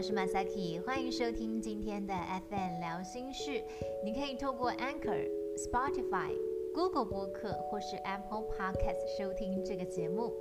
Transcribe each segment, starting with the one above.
我是 Masaki，欢迎收听今天的 FM 聊心事。你可以透过 Anchor、Spotify、Google 播客或是 Apple Podcast 收听这个节目。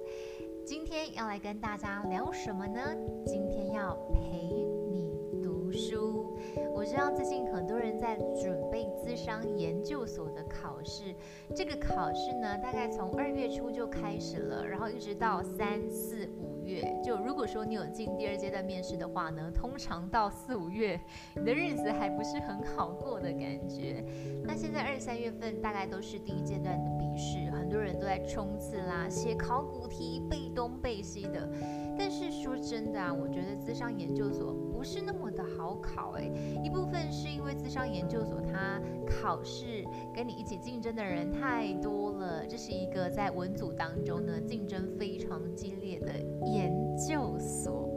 今天要来跟大家聊什么呢？今天要陪你读书。我知道最近很多人在准备资商研究所的考试，这个考试呢，大概从二月初就开始了，然后一直到三四五。月就如果说你有进第二阶段面试的话呢，通常到四五月，你的日子还不是很好过的感觉。那现在二三月份大概都是第一阶段的笔试，很多人都在冲刺啦，写考古题，背东背西的。但是说真的啊，我觉得资商研究所不是那么的好考诶，一部分是因为资商研究所它考试跟你一起竞争的人太多了，这是一个在文组当中呢竞争非常激烈的研究所。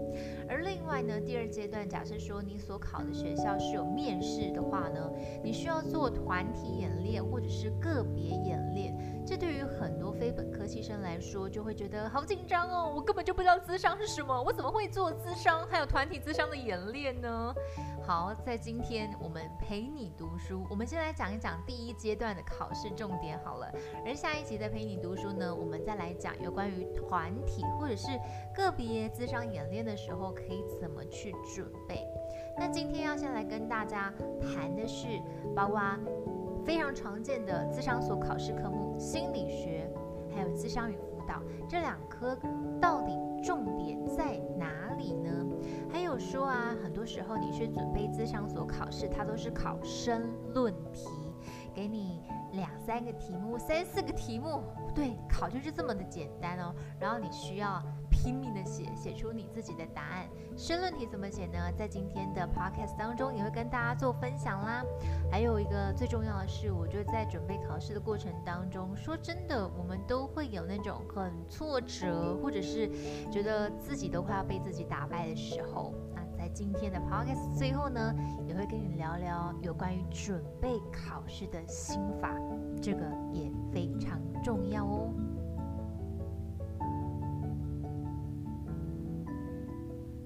而另外呢，第二阶段，假设说你所考的学校是有面试的话呢，你需要做团体演练或者是个别演练。这对于很多非本科系生来说，就会觉得好紧张哦！我根本就不知道资商是什么，我怎么会做资商，还有团体资商的演练呢？好，在今天我们陪你读书，我们先来讲一讲第一阶段的考试重点好了。而下一集的陪你读书呢，我们再来讲有关于团体或者是个别资商演练的时候可以怎么去准备。那今天要先来跟大家谈的是，包括非常常见的资商所考试科目，心理学，还有资商与辅导这两科到底重点在哪里呢？还有说啊，很多时候你去准备资商所考试，它都是考申论题，给你两三个题目、三四个题目，对，考就是这么的简单哦。然后你需要。拼命的写，写出你自己的答案。申论题怎么写呢？在今天的 podcast 当中也会跟大家做分享啦。还有一个最重要的是，我觉得在准备考试的过程当中，说真的，我们都会有那种很挫折，或者是觉得自己都快要被自己打败的时候。今天的 podcast 最后呢，也会跟你聊聊有关于准备考试的心法，这个也非常重要哦。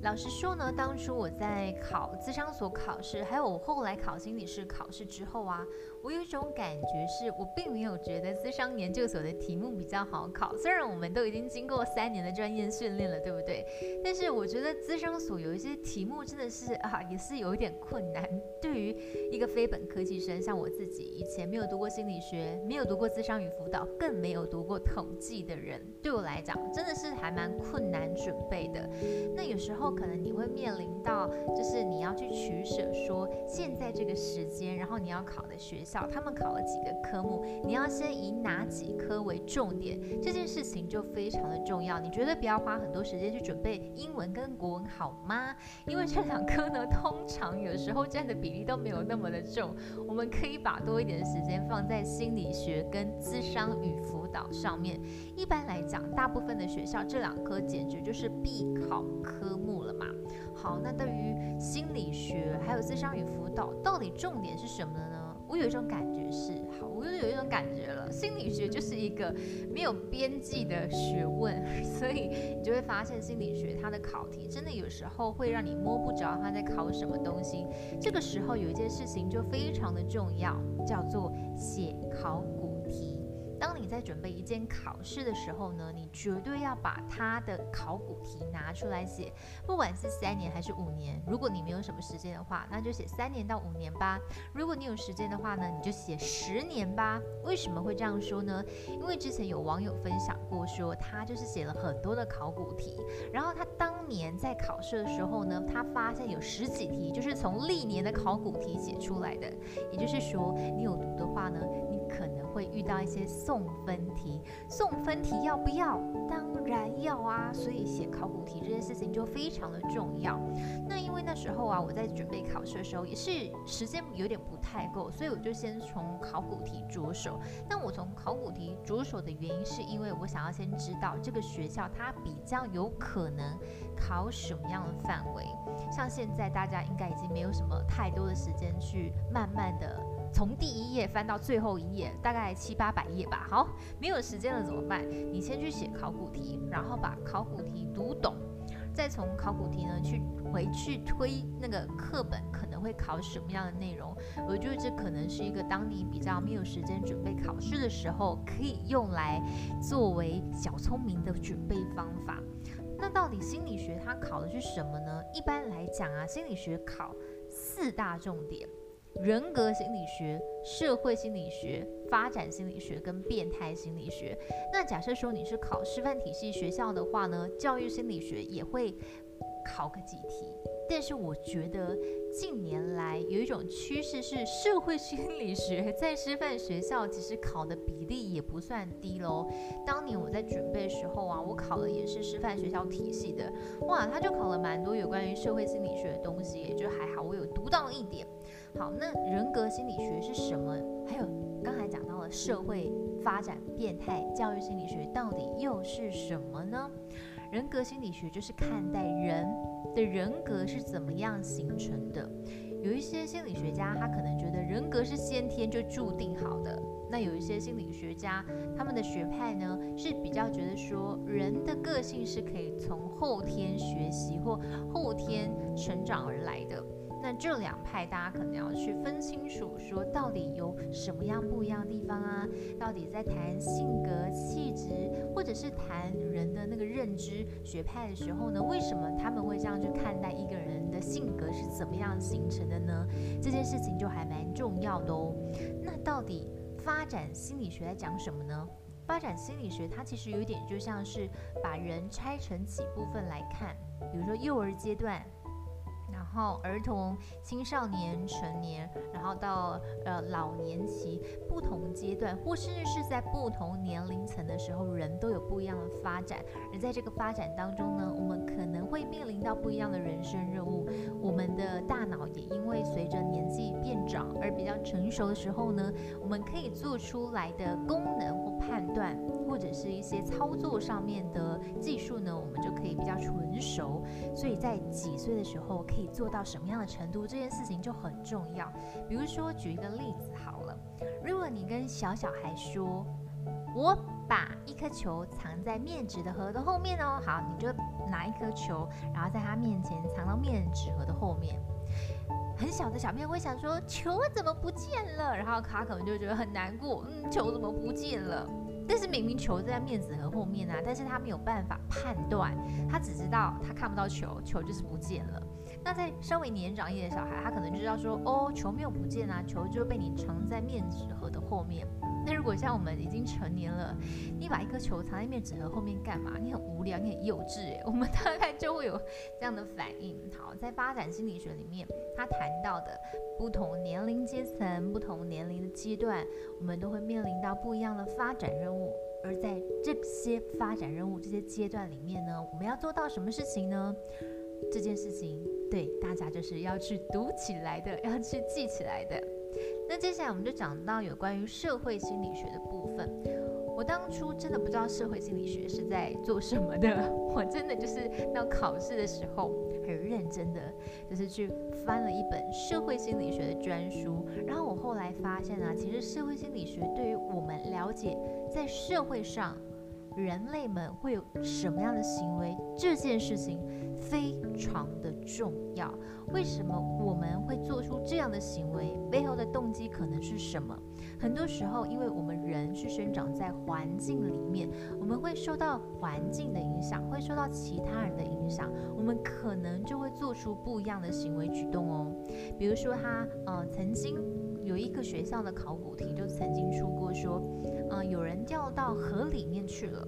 老实说呢，当初我在考资商所考试，还有我后来考心理师考试之后啊。我有一种感觉，是我并没有觉得资商研究所的题目比较好考。虽然我们都已经经过三年的专业训练了，对不对？但是我觉得资商所有一些题目真的是啊，也是有一点困难。对于一个非本科技生，像我自己以前没有读过心理学，没有读过资商与辅导，更没有读过统计的人，对我来讲真的是还蛮困难准备的。那有时候可能你会面临到，就是你要去取舍，说现在这个时间，然后你要考的学校。他们考了几个科目，你要先以哪几科为重点？这件事情就非常的重要。你绝对不要花很多时间去准备英文跟国文，好吗？因为这两科呢，通常有时候占的比例都没有那么的重。我们可以把多一点的时间放在心理学跟智商与辅导上面。一般来讲，大部分的学校这两科简直就是必考科目了嘛。好，那对于心理学还有智商与辅导，到底重点是什么呢？我有一种感觉是，好，我又有一种感觉了。心理学就是一个没有边际的学问，所以你就会发现心理学它的考题真的有时候会让你摸不着它在考什么东西。这个时候有一件事情就非常的重要，叫做写考。当你在准备一件考试的时候呢，你绝对要把它的考古题拿出来写，不管是三年还是五年。如果你没有什么时间的话，那就写三年到五年吧。如果你有时间的话呢，你就写十年吧。为什么会这样说呢？因为之前有网友分享过，说他就是写了很多的考古题，然后他当年在考试的时候呢，他发现有十几题就是从历年的考古题写出来的。也就是说，你有读的话呢，会遇到一些。送分题，送分题要不要？当然要啊！所以写考古题这件事情就非常的重要。那因为那时候啊，我在准备考试的时候，也是时间有点不太够，所以我就先从考古题着手。那我从考古题着手的原因，是因为我想要先知道这个学校它比较有可能考什么样的范围。像现在大家应该已经没有什么太多的时间去慢慢的。从第一页翻到最后一页，大概七八百页吧。好，没有时间了怎么办？你先去写考古题，然后把考古题读懂。再从考古题呢去回去推那个课本可能会考什么样的内容，我觉得这可能是一个当你比较没有时间准备考试的时候，可以用来作为小聪明的准备方法。那到底心理学它考的是什么呢？一般来讲啊，心理学考四大重点：人格心理学、社会心理学、发展心理学跟变态心理学。那假设说你是考师范体系学校的话呢，教育心理学也会考个几题。但是我觉得近年来有一种趋势是，社会心理学 在师范学校其实考的比例也不算低喽。当年我在准备时候啊，我考的也是师范学校体系的，哇，他就考了蛮多有关于社会心理学的东西，也就还好，我有读到一点。好，那人格心理学是什么？还有刚才讲到了社会发展变态教育心理学到底又是什么呢？人格心理学就是看待人的人格是怎么样形成的。有一些心理学家，他可能觉得人格是先天就注定好的。那有一些心理学家，他们的学派呢是比较觉得说，人的个性是可以从后天学习或后天成长而来的。那这两派，大家可能要去分清楚，说到底有什么样不一样的地方啊？到底在谈性格、气质，或者是谈人的那个认知学派的时候呢？为什么他们会这样去看待一个人的性格是怎么样形成的呢？这件事情就还蛮重要的哦。那到底发展心理学在讲什么呢？发展心理学它其实有点就像是把人拆成几部分来看，比如说幼儿阶段。然后儿童、青少年、成年，然后到呃老年期，不同阶段，或甚至是在不同年龄层的时候，人都有不一样的发展。而在这个发展当中呢，我们可能会面临到不一样的人生任务。我们的大脑也因为随着年纪变长而比较成熟的时候呢，我们可以做出来的功能或判断，或者是一些操作上面的技术呢，我们就可以比较纯熟。所以在几岁的时候可以做。到什么样的程度，这件事情就很重要。比如说，举一个例子好了，如果你跟小小孩说：“我把一颗球藏在面纸的盒的后面哦。”好，你就拿一颗球，然后在他面前藏到面纸盒的后面。很小的小朋友会想说：“球怎么不见了？”然后他可能就觉得很难过，嗯，球怎么不见了？但是明明球在面纸盒后面啊，但是他没有办法判断，他只知道他看不到球，球就是不见了。那在稍微年长一点的小孩，他可能就知道说，哦，球没有不见啊，球就被你藏在面纸盒的后面。那如果像我们已经成年了，你把一颗球藏在面纸盒后面干嘛？你很无聊，你很幼稚诶。我们大概就会有这样的反应。好，在发展心理学里面，他谈到的不同年龄阶层、不同年龄的阶段，我们都会面临到不一样的发展任务。而在这些发展任务、这些阶段里面呢，我们要做到什么事情呢？这件事情对大家就是要去读起来的，要去记起来的。那接下来我们就讲到有关于社会心理学的部分。我当初真的不知道社会心理学是在做什么的，我真的就是到考试的时候很认真的，就是去翻了一本社会心理学的专书。然后我后来发现啊，其实社会心理学对于我们了解在社会上。人类们会有什么样的行为？这件事情非常的重要。为什么我们会做出这样的行为？背后的动机可能是什么？很多时候，因为我们人是生长在环境里面，我们会受到环境的影响，会受到其他人的影响，我们可能就会做出不一样的行为举动哦。比如说，他呃曾经有一个学校的考古题就曾经出过说。嗯，有人掉到河里面去了，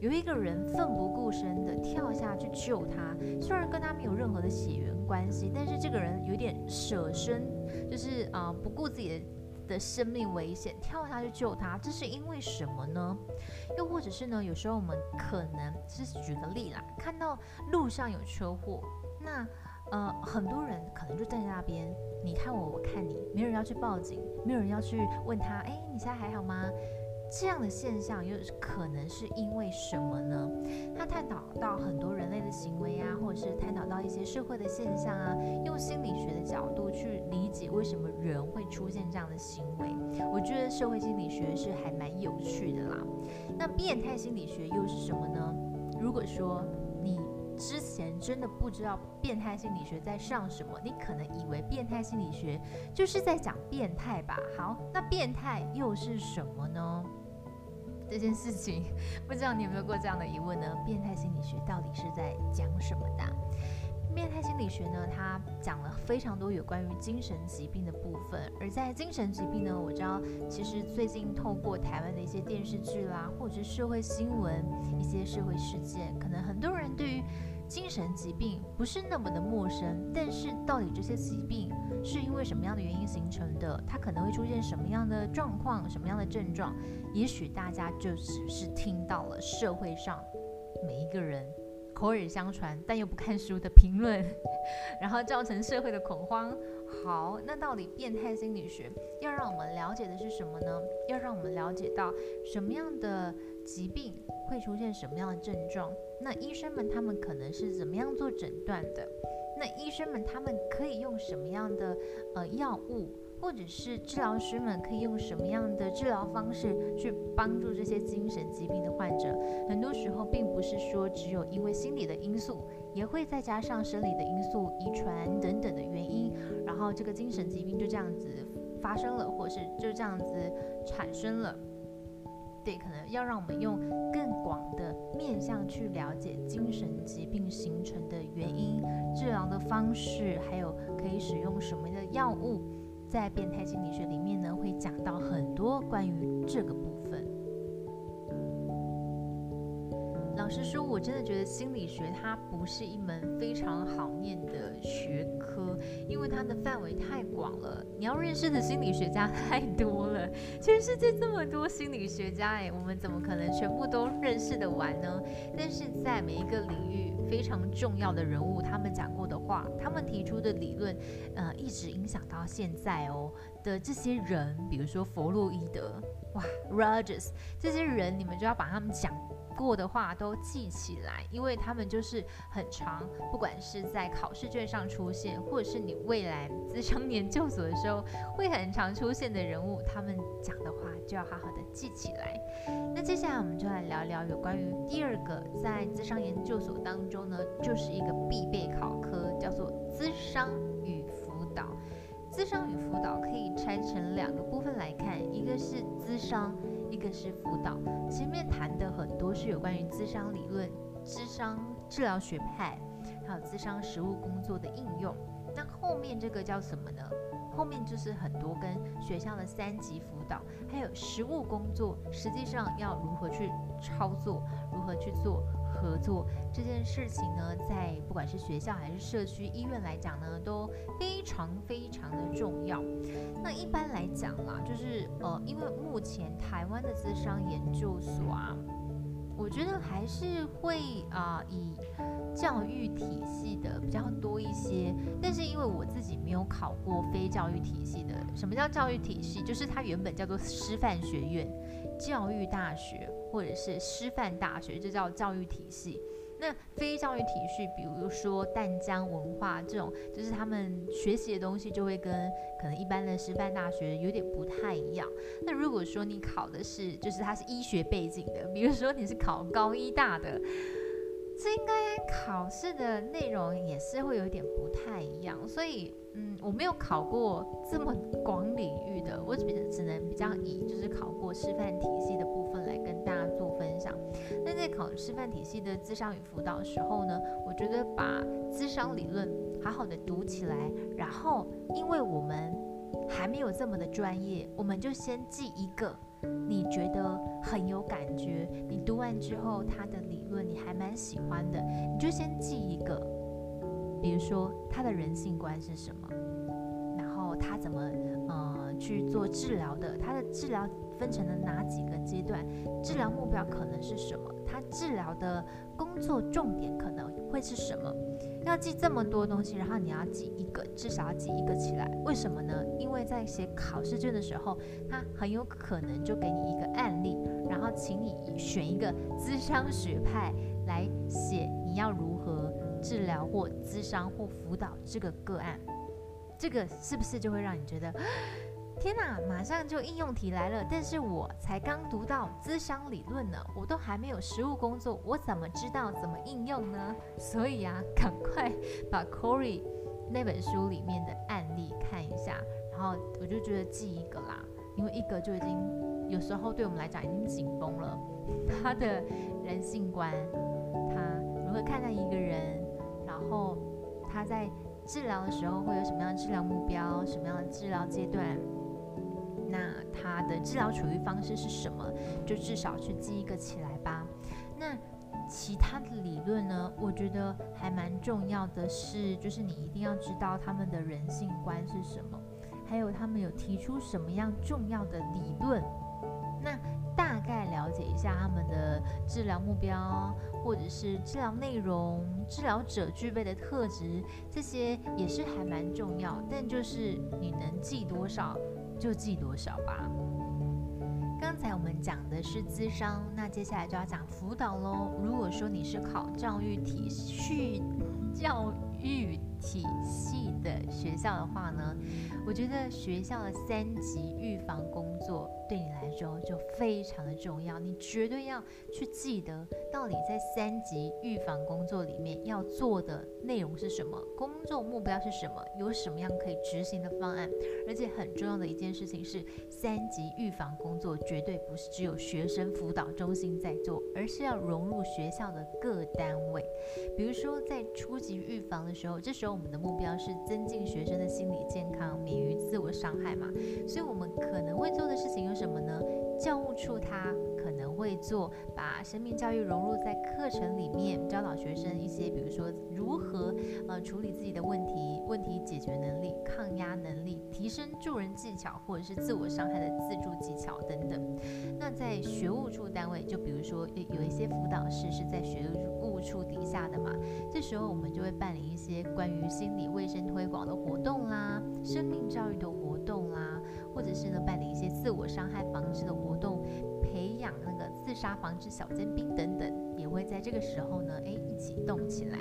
有一个人奋不顾身的跳下去救他，虽然跟他没有任何的血缘关系，但是这个人有点舍身，就是啊不顾自己的的生命危险跳下去救他，这是因为什么呢？又或者是呢，有时候我们可能是举个例啦，看到路上有车祸，那呃很多人可能就站在那边，你看我，我看你，没有人要去报警，没有人要去问他，哎，你现在还好吗？这样的现象又可能是因为什么呢？他探讨到很多人类的行为啊，或者是探讨到一些社会的现象啊，用心理学的角度去理解为什么人会出现这样的行为。我觉得社会心理学是还蛮有趣的啦。那变态心理学又是什么呢？如果说之前真的不知道变态心理学在上什么，你可能以为变态心理学就是在讲变态吧。好，那变态又是什么呢？这件事情，不知道你有没有过这样的疑问呢？变态心理学到底是在讲什么的？变态心理学呢，它讲了非常多有关于精神疾病的部分。而在精神疾病呢，我知道其实最近透过台湾的一些电视剧啦，或者是社会新闻、一些社会事件，可能很多人对于精神疾病不是那么的陌生。但是到底这些疾病是因为什么样的原因形成的？它可能会出现什么样的状况、什么样的症状？也许大家就只是听到了社会上每一个人。口耳相传，但又不看书的评论，然后造成社会的恐慌。好，那到底变态心理学要让我们了解的是什么呢？要让我们了解到什么样的疾病会出现什么样的症状？那医生们他们可能是怎么样做诊断的？那医生们他们可以用什么样的呃药物？或者是治疗师们可以用什么样的治疗方式去帮助这些精神疾病的患者？很多时候并不是说只有因为心理的因素，也会再加上生理的因素、遗传等等的原因，然后这个精神疾病就这样子发生了，或是就这样子产生了。对，可能要让我们用更广的面向去了解精神疾病形成的原因、治疗的方式，还有可以使用什么的药物。在变态心理学里面呢，会讲到很多关于这个部分。老实说，我真的觉得心理学它不是一门非常好念的学科，因为它的范围太广了。你要认识的心理学家 太多了，全世界这么多心理学家，哎，我们怎么可能全部都认识的完呢？但是在每一个领域。非常重要的人物，他们讲过的话，他们提出的理论，呃，一直影响到现在哦的这些人，比如说弗洛伊德，哇，Rogers，这些人，你们就要把他们讲。过的话都记起来，因为他们就是很长，不管是在考试卷上出现，或者是你未来 资商研究所的时候会很常出现的人物，他们讲的话就要好好的记起来。那接下来我们就来聊聊有关于第二个在资商研究所当中呢，就是一个必备考科，叫做资商与辅导。资商与辅导可以拆成两个部分来看，一个是资商。一个是辅导，前面谈的很多是有关于资商理论、资商治疗学派，还有资商实务工作的应用。那后面这个叫什么呢？后面就是很多跟学校的三级辅导，还有实务工作，实际上要如何去操作，如何去做。合作这件事情呢，在不管是学校还是社区医院来讲呢，都非常非常的重要。那一般来讲啦，就是呃，因为目前台湾的资商研究所啊，我觉得还是会啊以教育体系的比较多一些。但是因为我自己没有考过非教育体系的，什么叫教育体系？就是它原本叫做师范学院、教育大学。或者是师范大学，这叫教育体系。那非教育体系，比如说淡江文化这种，就是他们学习的东西就会跟可能一般的师范大学有点不太一样。那如果说你考的是，就是它是医学背景的，比如说你是考高医大的，这应该考试的内容也是会有点不太一样。所以，嗯，我没有考过这么广领域的，我只只能比较以就是考过师范体系的部分。考师范体系的智商与辅导时候呢，我觉得把智商理论好好的读起来，然后因为我们还没有这么的专业，我们就先记一个你觉得很有感觉，你读完之后他的理论你还蛮喜欢的，你就先记一个，比如说他的人性观是什么，然后他怎么呃去做治疗的，他的治疗。分成了哪几个阶段？治疗目标可能是什么？他治疗的工作重点可能会是什么？要记这么多东西，然后你要记一个，至少要记一个起来。为什么呢？因为在写考试卷的时候，他很有可能就给你一个案例，然后请你选一个咨商学派来写你要如何治疗或咨商或辅导这个个案。这个是不是就会让你觉得？天哪，马上就应用题来了，但是我才刚读到资商理论呢，我都还没有实务工作，我怎么知道怎么应用呢？所以啊，赶快把 Corey 那本书里面的案例看一下，然后我就觉得记一个啦，因为一个就已经有时候对我们来讲已经紧绷了。他的人性观，他如何看待一个人，然后他在治疗的时候会有什么样的治疗目标，什么样的治疗阶段？那他的治疗处遇方式是什么？就至少去记一个起来吧。那其他的理论呢？我觉得还蛮重要的是，就是你一定要知道他们的人性观是什么，还有他们有提出什么样重要的理论。那大概了解一下他们的治疗目标，或者是治疗内容、治疗者具备的特质，这些也是还蛮重要。但就是你能记多少？就记多少吧。刚才我们讲的是资商，那接下来就要讲辅导喽。如果说你是考教育体系教育体系的学校的话呢，我觉得学校的三级预防就非常的重要，你绝对要去记得到底在三级预防工作里面要做的内容是什么，工作目标是什么，有什么样可以执行的方案。而且很重要的一件事情是，三级预防工作绝对不是只有学生辅导中心在做，而是要融入学校的各单位。比如说在初级预防的时候，这时候我们的目标是增进学生的心理健康，免于自我伤害嘛。所以我们可能会做的事情有什么呢？教务处它可能会做，把生命教育融入在课程里面，教导学生一些，比如说如何呃处理自己的问题、问题解决能力、抗压能力、提升助人技巧，或者是自我伤害的自助技巧等等。那在学务处单位，就比如说有一些辅导室是在学务处底下的嘛，这时候我们就会办理一些关于心理卫生推广的活动啦，生命教育的。者是呢，办理一些自我伤害防治的活动，培养那个自杀防治小尖兵等等，也会在这个时候呢，哎，一起动起来。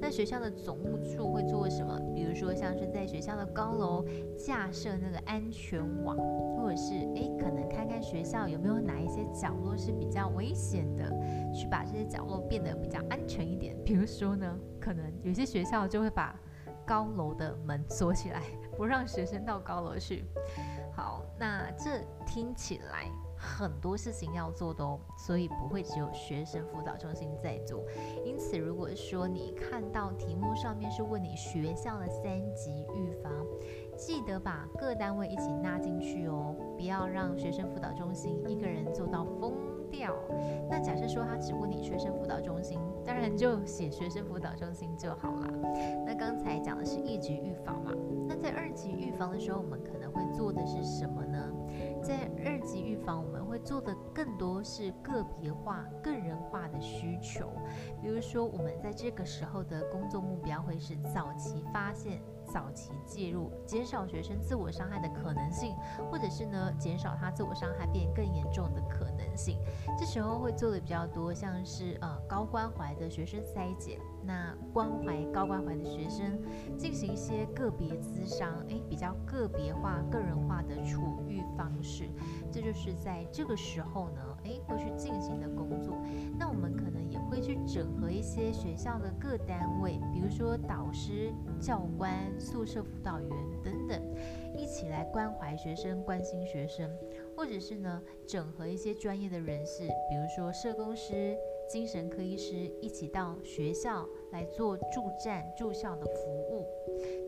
那学校的总务处会做什么？比如说像是在学校的高楼架设那个安全网，或者是哎，可能看看学校有没有哪一些角落是比较危险的，去把这些角落变得比较安全一点。比如说呢，可能有些学校就会把高楼的门锁起来，不让学生到高楼去。好，那这听起来很多事情要做的哦，所以不会只有学生辅导中心在做。因此，如果说你看到题目上面是问你学校的三级预防，记得把各单位一起纳进去哦，不要让学生辅导中心一个人做到疯掉。那假设说他只问你学生辅导中心，当然就写学生辅导中心就好了。那刚才讲的是一级预防嘛，那在二级预防的时候，我们可能会做的是什么呢？在二级预防，我们会做的更多是个别化、个人化的需求。比如说，我们在这个时候的工作目标会是早期发现、早期介入，减少学生自我伤害的可能性，或者是呢，减少他自我伤害变更严重的可能性。这时候会做的比较多，像是呃高关怀的学生筛检。那关怀高关怀的学生，进行一些个别咨商，诶，比较个别化、个人化的处遇方式，这就是在这个时候呢，诶，会去进行的工作。那我们可能也会去整合一些学校的各单位，比如说导师、教官、宿舍辅导员等等，一起来关怀学生、关心学生，或者是呢，整合一些专业的人士，比如说社工师。精神科医师一起到学校来做助战助校的服务，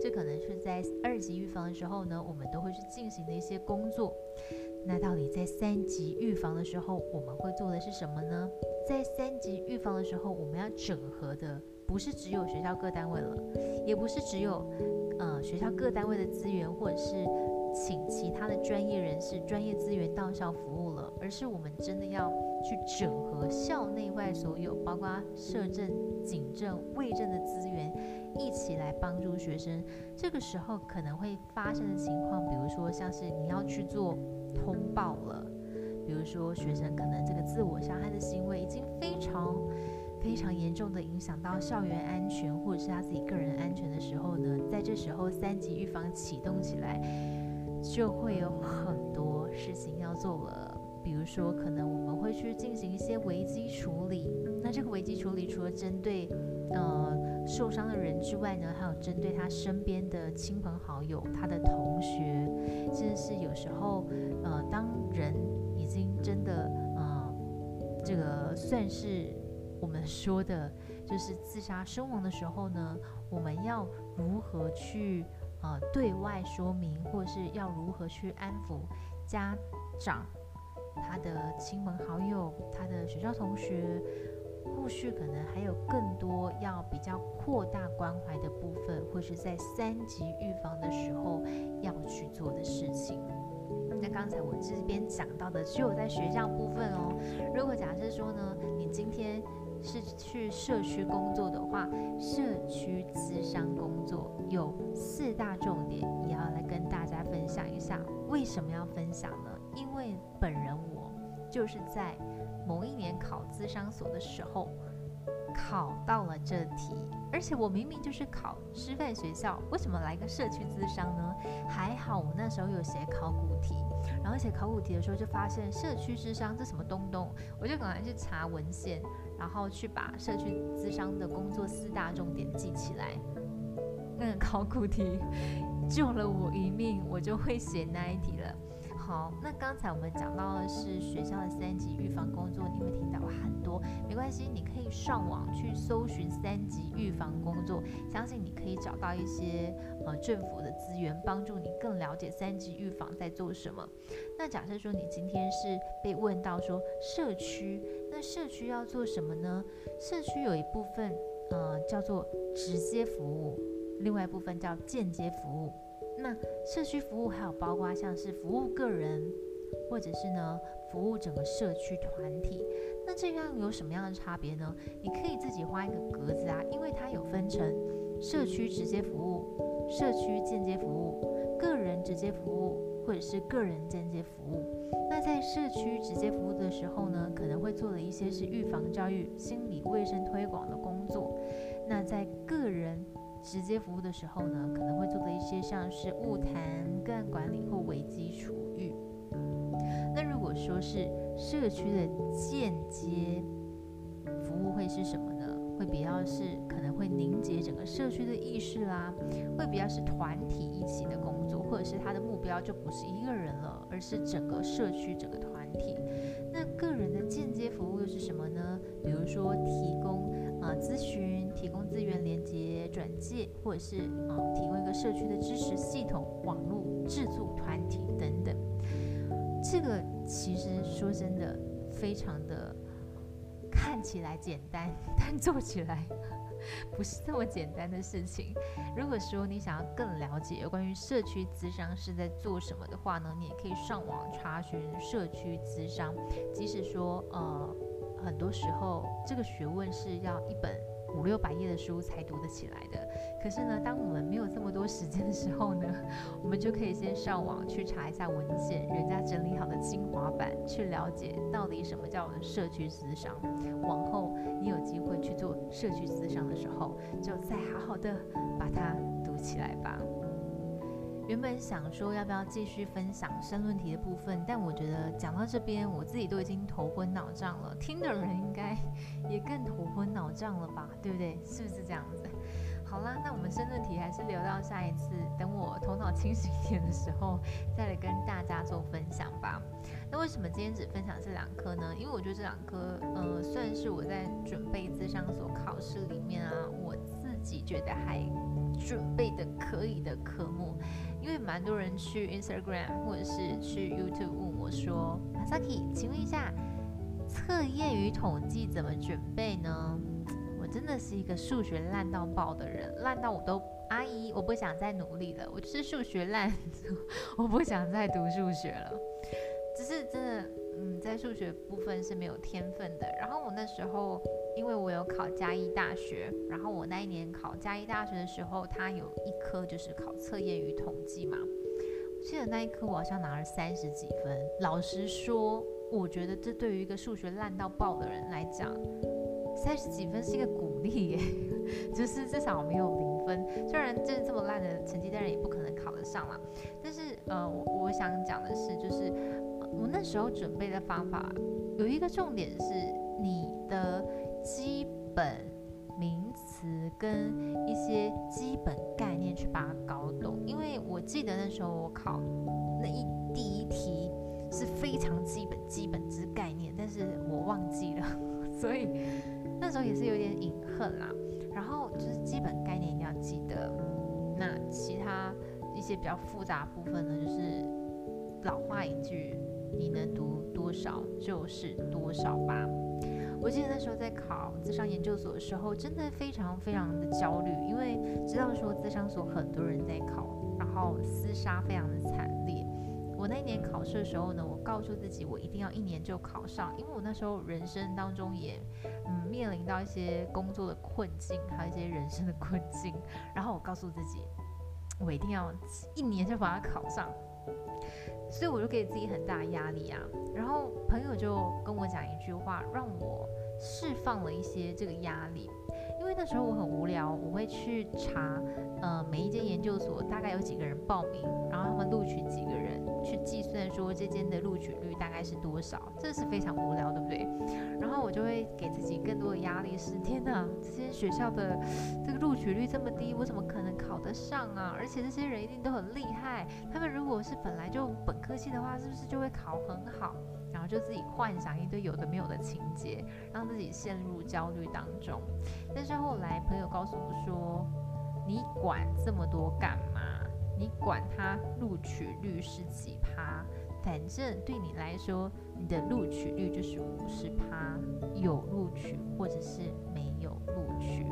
这可能是在二级预防的时候呢，我们都会去进行的一些工作。那到底在三级预防的时候，我们会做的是什么呢？在三级预防的时候，我们要整合的不是只有学校各单位了，也不是只有呃学校各单位的资源，或者是请其他的专业人士、专业资源到校服务了，而是我们真的要。去整合校内外所有，包括社政、警政、卫政的资源，一起来帮助学生。这个时候可能会发生的情况，比如说像是你要去做通报了，比如说学生可能这个自我伤害的行为已经非常非常严重的影响到校园安全，或者是他自己个人安全的时候呢，在这时候三级预防启动起来。就会有很多事情要做了。比如说，可能我们会去进行一些危机处理。那这个危机处理，除了针对呃受伤的人之外呢，还有针对他身边的亲朋好友、他的同学，甚至是有时候呃，当人已经真的呃，这个算是我们说的，就是自杀身亡的时候呢，我们要如何去呃对外说明，或是要如何去安抚家长？他的亲朋好友，他的学校同学，后续可能还有更多要比较扩大关怀的部分，或是在三级预防的时候要去做的事情。那刚才我这边讲到的只有在学校部分哦。如果假设说呢，你今天是去社区工作的话，社区咨商工作有四大重点，也要来跟大家分享一下。为什么要分享呢？因为本人我就是在某一年考资商所的时候考到了这题，而且我明明就是考师范学校，为什么来个社区资商呢？还好我那时候有写考古题，然后写考古题的时候就发现社区资商这什么东东，我就赶快去查文献，然后去把社区资商的工作四大重点记起来。那个考古题救了我一命，我就会写那一题了。好，那刚才我们讲到的是学校的三级预防工作，你会听到很多，没关系，你可以上网去搜寻三级预防工作，相信你可以找到一些呃政府的资源，帮助你更了解三级预防在做什么。那假设说你今天是被问到说社区，那社区要做什么呢？社区有一部分呃叫做直接服务，另外一部分叫间接服务。那社区服务还有包括像是服务个人，或者是呢服务整个社区团体，那这样有什么样的差别呢？你可以自己画一个格子啊，因为它有分成社区直接服务、社区间接服务、个人直接服务，或者是个人间接服务。那在社区直接服务的时候呢，可能会做的一些是预防教育、心理卫生推广的工作。那在个人直接服务的时候呢，可能会做的一些像是物谈、个案管理或危机处遇。那如果说是社区的间接服务会是什么？会比较是可能会凝结整个社区的意识啦，会比较是团体一起的工作，或者是他的目标就不是一个人了，而是整个社区、整个团体。那个人的间接服务又是什么呢？比如说提供啊咨询。提供资源连接、转介，或者是啊，提供一个社区的支持系统、网络制作团体等等。这个其实说真的，非常的看起来简单，但做起来不是这么简单的事情。如果说你想要更了解有关于社区咨商是在做什么的话呢，你也可以上网查询社区咨商。即使说呃，很多时候这个学问是要一本。五六百页的书才读得起来的。可是呢，当我们没有这么多时间的时候呢，我们就可以先上网去查一下文献，人家整理好的精华版，去了解到底什么叫我的社区思商。往后你有机会去做社区思商的时候，就再好好的把它读起来吧。原本想说要不要继续分享申论题的部分，但我觉得讲到这边，我自己都已经头昏脑胀了，听的人应该 也更头昏脑胀了吧，对不对？是不是这样子？好啦，那我们申论题还是留到下一次，等我头脑清醒一点的时候，再来跟大家做分享吧。那为什么今天只分享这两科呢？因为我觉得这两科，呃，算是我在准备自商所考试里面啊，我自己觉得还准备的可以的科目。因为蛮多人去 Instagram 或者是去 YouTube 问我说，Masaki，请问一下，测验与统计怎么准备呢？这是一个数学烂到爆的人，烂到我都阿姨，我不想再努力了，我就是数学烂，我不想再读数学了。只是真的，嗯，在数学部分是没有天分的。然后我那时候。因为我有考嘉义大学，然后我那一年考嘉义大学的时候，它有一科就是考测验与统计嘛。我记得那一科我好像拿了三十几分。老实说，我觉得这对于一个数学烂到爆的人来讲，三十几分是一个鼓励耶，就是至少没有零分。虽然这这么烂的成绩，当然也不可能考得上啦。但是呃，我我想讲的是，就是我那时候准备的方法有一个重点是你的基本名词跟一些基本概念去把它搞懂。因为我记得那时候我考那一第一题些比较复杂部分呢，就是老话一句，你能读多少就是多少吧。我记得那时候在考智商研究所的时候，真的非常非常的焦虑，因为知道说智商所很多人在考，然后厮杀非常的惨烈。我那一年考试的时候呢，我告诉自己我一定要一年就考上，因为我那时候人生当中也嗯面临到一些工作的困境，还有一些人生的困境，然后我告诉自己，我一定要一年就把它考上，所以我就给自己很大压力啊。然后朋友就跟我讲一句话，让我释放了一些这个压力，为那时候我很无聊，我会去查呃每一间研究所大概有几个人报名，然后他们录取几个人。去计算说这间的录取率大概是多少，这是非常无聊，对不对？然后我就会给自己更多的压力，是天哪，这间学校的这个录取率这么低，我怎么可能考得上啊？而且这些人一定都很厉害，他们如果是本来就本科系的话，是不是就会考很好？然后就自己幻想一堆有的没有的情节，让自己陷入焦虑当中。但是后来朋友告诉我说，你管这么多干嘛？你管他录取率是几趴，反正对你来说，你的录取率就是五十趴，有录取或者是没有录取。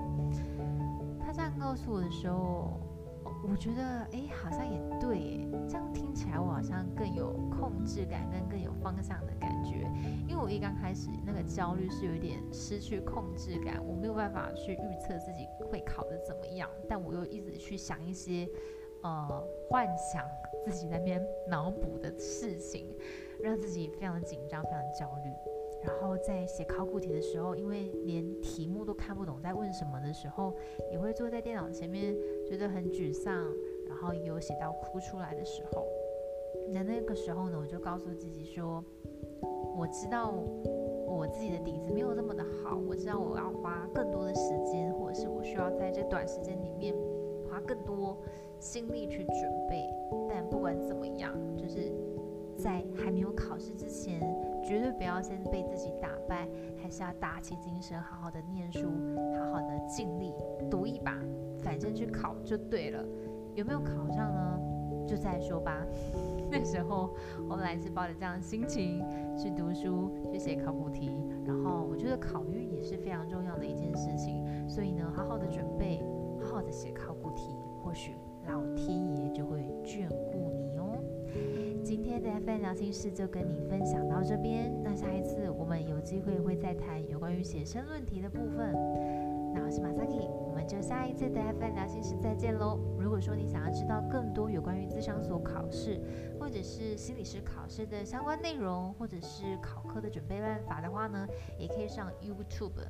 他这样告诉我的时候，我觉得哎，好像也对，这样听起来我好像更有控制感，跟更有方向的感觉。因为我一刚开始那个焦虑是有点失去控制感，我没有办法去预测自己会考得怎么样，但我又一直去想一些。呃，幻想自己那边脑补的事情，让自己非常的紧张，非常焦虑。然后在写考古题的时候，因为连题目都看不懂在问什么的时候，也会坐在电脑前面觉得很沮丧，然后有写到哭出来的时候。那那个时候呢，我就告诉自己说，我知道我自己的底子没有那么的好，我知道我要花更多的时间，或者是我需要在这短时间里面花更多。心力去准备，但不管怎么样，就是在还没有考试之前，绝对不要先被自己打败，还是要打起精神，好好的念书，好好的尽力赌一把，反正去考就对了。有没有考上呢？就再说吧。那时候我本来是抱着这样的心情去读书，去写考古题，然后我觉得考运也是非常重要的一件事情，所以呢，好好的准备，好好的写考古题，或许。老天爷就会眷顾你。今天的 FN 聊心事就跟你分享到这边，那下一次我们有机会会再谈有关于写生论题的部分。那我是马萨 k 我们就下一次的 FN 聊心事再见喽。如果说你想要知道更多有关于智商所考试或者是心理师考试的相关内容，或者是考科的准备办法的话呢，也可以上 YouTube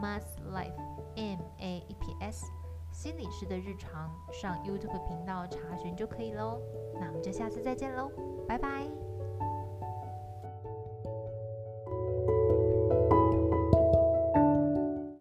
Math Life M A E P S。心理师的日常，上 YouTube 频道查询就可以喽。那我们就下次再见喽，拜拜。